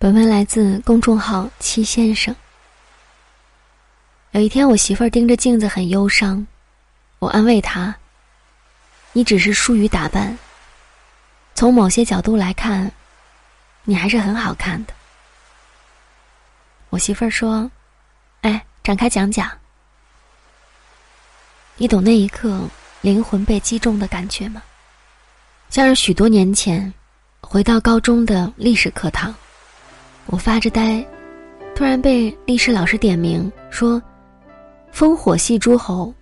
本文来自公众号“七先生”。有一天，我媳妇儿盯着镜子很忧伤，我安慰她：“你只是疏于打扮，从某些角度来看，你还是很好看的。”我媳妇儿说：“哎，展开讲讲。你懂那一刻灵魂被击中的感觉吗？像是许多年前，回到高中的历史课堂。”我发着呆，突然被历史老师点名说：“烽火戏诸侯，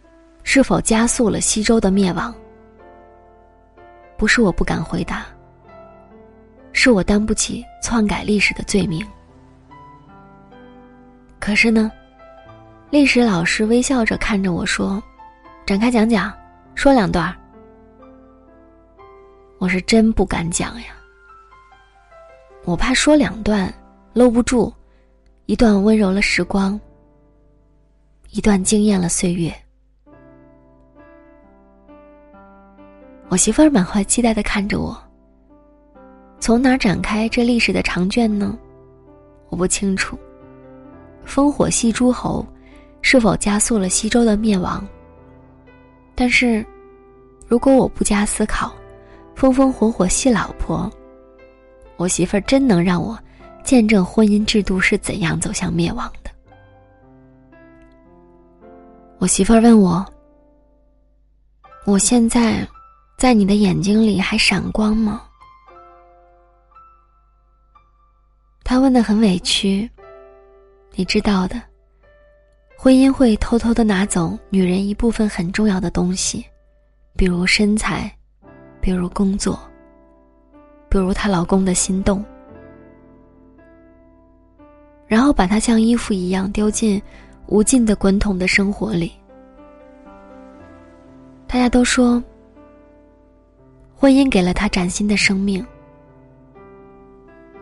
是否加速了西周的灭亡？”不是我不敢回答，是我担不起篡改历史的罪名。可是呢，历史老师微笑着看着我说：“展开讲讲，说两段。”我是真不敢讲呀，我怕说两段。搂不住，一段温柔了时光，一段惊艳了岁月。我媳妇儿满怀期待的看着我。从哪展开这历史的长卷呢？我不清楚。烽火戏诸侯，是否加速了西周的灭亡？但是，如果我不加思考，风风火火戏老婆，我媳妇儿真能让我。见证婚姻制度是怎样走向灭亡的。我媳妇儿问我：“我现在在你的眼睛里还闪光吗？”他问的很委屈。你知道的，婚姻会偷偷的拿走女人一部分很重要的东西，比如身材，比如工作，比如她老公的心动。然后把它像衣服一样丢进无尽的滚筒的生活里。大家都说，婚姻给了他崭新的生命，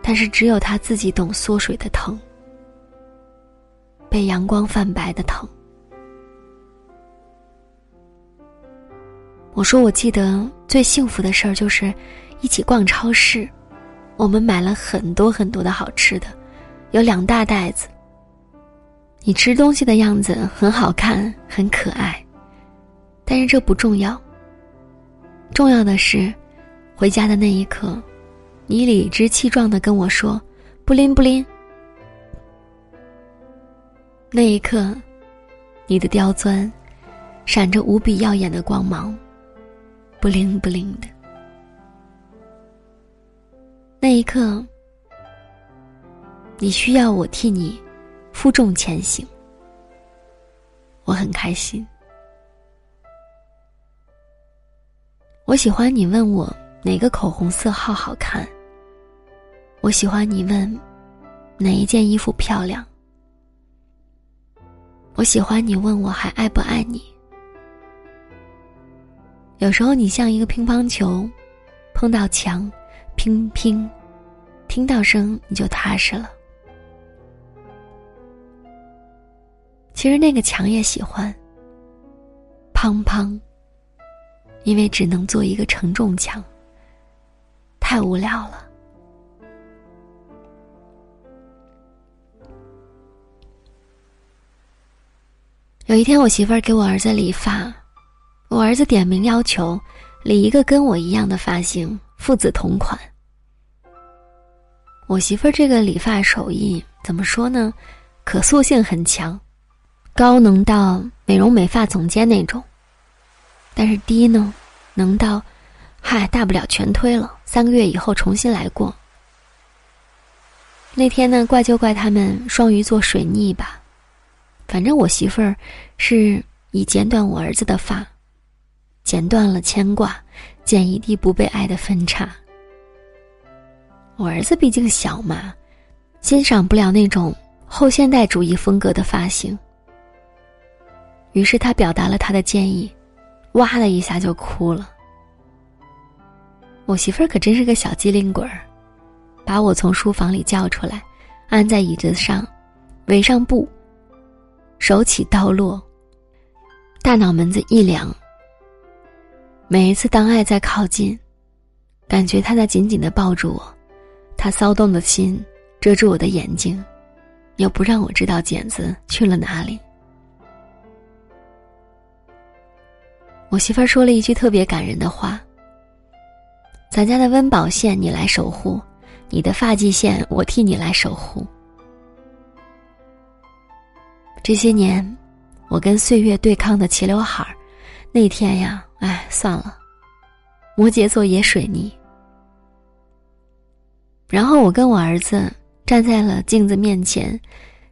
但是只有他自己懂缩水的疼，被阳光泛白的疼。我说，我记得最幸福的事儿就是一起逛超市，我们买了很多很多的好吃的。有两大袋子。你吃东西的样子很好看，很可爱，但是这不重要。重要的是，回家的那一刻，你理直气壮的跟我说：“不灵不灵。”那一刻，你的刁钻，闪着无比耀眼的光芒，不灵不灵的。那一刻。你需要我替你负重前行，我很开心。我喜欢你问我哪个口红色号好看。我喜欢你问哪一件衣服漂亮。我喜欢你问我还爱不爱你。有时候你像一个乒乓球，碰到墙，乒乒，听到声你就踏实了。其实那个墙也喜欢。砰砰。因为只能做一个承重墙，太无聊了。有一天，我媳妇儿给我儿子理发，我儿子点名要求理一个跟我一样的发型，父子同款。我媳妇儿这个理发手艺怎么说呢？可塑性很强。高能到美容美发总监那种，但是低呢，能到，嗨，大不了全推了，三个月以后重新来过。那天呢，怪就怪他们双鱼座水逆吧，反正我媳妇儿是以剪短我儿子的发，剪断了牵挂，剪一地不被爱的分叉。我儿子毕竟小嘛，欣赏不了那种后现代主义风格的发型。于是他表达了他的建议，哇的一下就哭了。我媳妇儿可真是个小机灵鬼儿，把我从书房里叫出来，按在椅子上，围上布，手起刀落，大脑门子一凉。每一次当爱在靠近，感觉他在紧紧的抱住我，他骚动的心遮住我的眼睛，又不让我知道剪子去了哪里。我媳妇儿说了一句特别感人的话：“咱家的温饱线你来守护，你的发际线我替你来守护。”这些年，我跟岁月对抗的齐刘海儿，那天呀，哎，算了，摩羯座也水逆。然后我跟我儿子站在了镜子面前，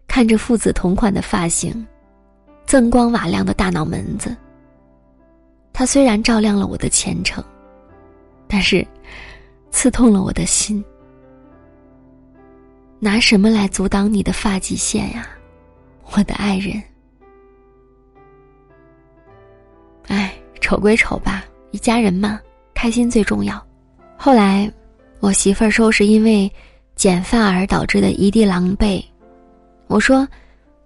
看着父子同款的发型，锃光瓦亮的大脑门子。它虽然照亮了我的前程，但是刺痛了我的心。拿什么来阻挡你的发际线呀，我的爱人？哎，丑归丑吧，一家人嘛，开心最重要。后来，我媳妇儿收拾因为剪发而导致的一地狼狈，我说：“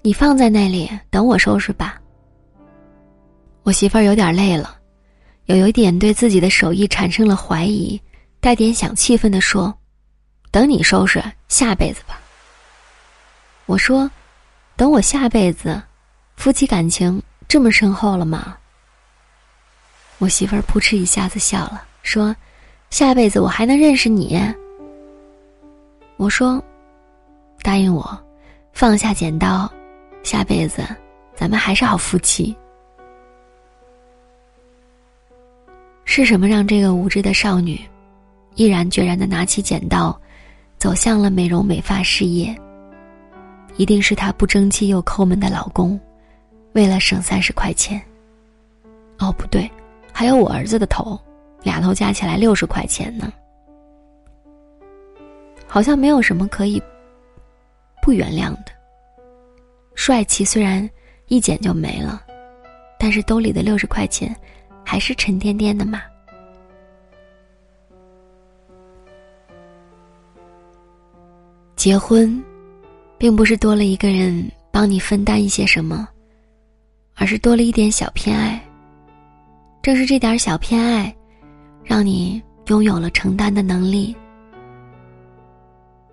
你放在那里，等我收拾吧。”我媳妇儿有点累了。有有一点对自己的手艺产生了怀疑，带点小气愤的说：“等你收拾下辈子吧。”我说：“等我下辈子，夫妻感情这么深厚了吗？”我媳妇儿扑哧一下子笑了，说：“下辈子我还能认识你？”我说：“答应我，放下剪刀，下辈子咱们还是好夫妻。”是什么让这个无知的少女，毅然决然的拿起剪刀，走向了美容美发事业？一定是她不争气又抠门的老公，为了省三十块钱。哦，不对，还有我儿子的头，俩头加起来六十块钱呢。好像没有什么可以不原谅的。帅气虽然一剪就没了，但是兜里的六十块钱。还是沉甸甸的嘛。结婚，并不是多了一个人帮你分担一些什么，而是多了一点小偏爱。正是这点小偏爱，让你拥有了承担的能力。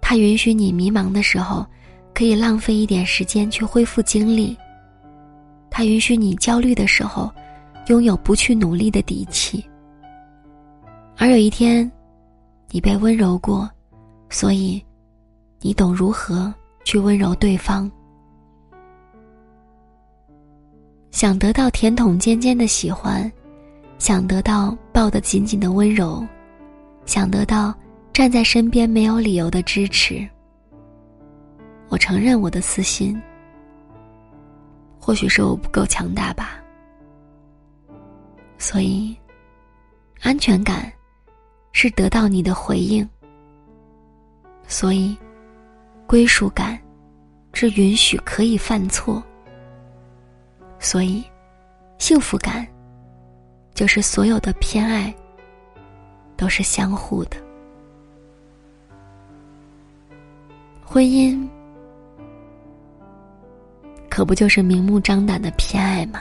它允许你迷茫的时候，可以浪费一点时间去恢复精力。它允许你焦虑的时候。拥有不去努力的底气，而有一天，你被温柔过，所以，你懂如何去温柔对方。想得到甜筒尖尖的喜欢，想得到抱得紧紧的温柔，想得到站在身边没有理由的支持。我承认我的私心，或许是我不够强大吧。所以，安全感是得到你的回应。所以，归属感是允许可以犯错。所以，幸福感就是所有的偏爱都是相互的。婚姻可不就是明目张胆的偏爱吗？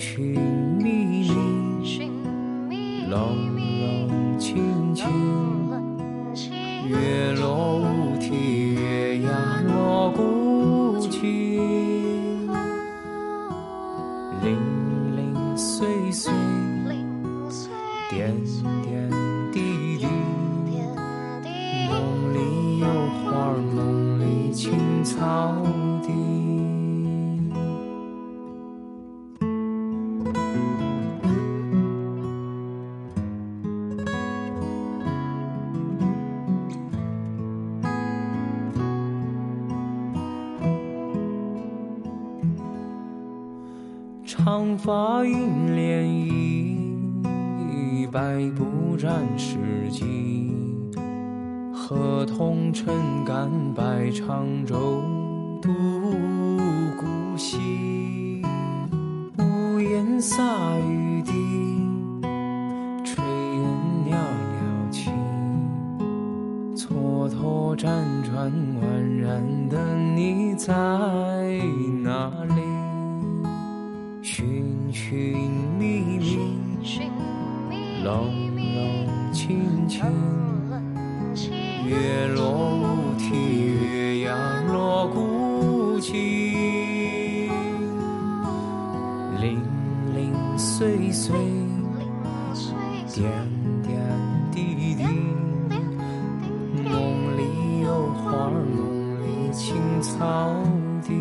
寻觅觅，冷冷清清，长发银涟漪，百步斩世纪。河童撑杆摆长舟，渡洒雨滴，炊烟袅袅起。蹉跎辗转宛然的你在哪里？寻寻觅觅，冷冷清清。月落草地。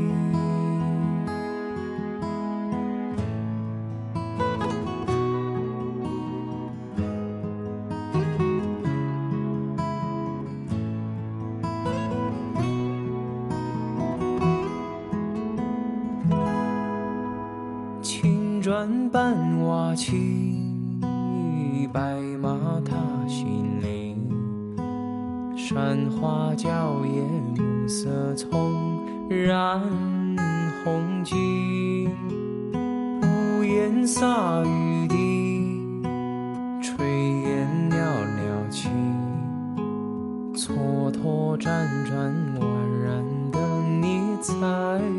青砖伴瓦漆，白马踏新泥。山花蕉叶暮色丛染红巾屋檐洒雨滴炊烟袅袅起蹉跎辗转宛然的你在。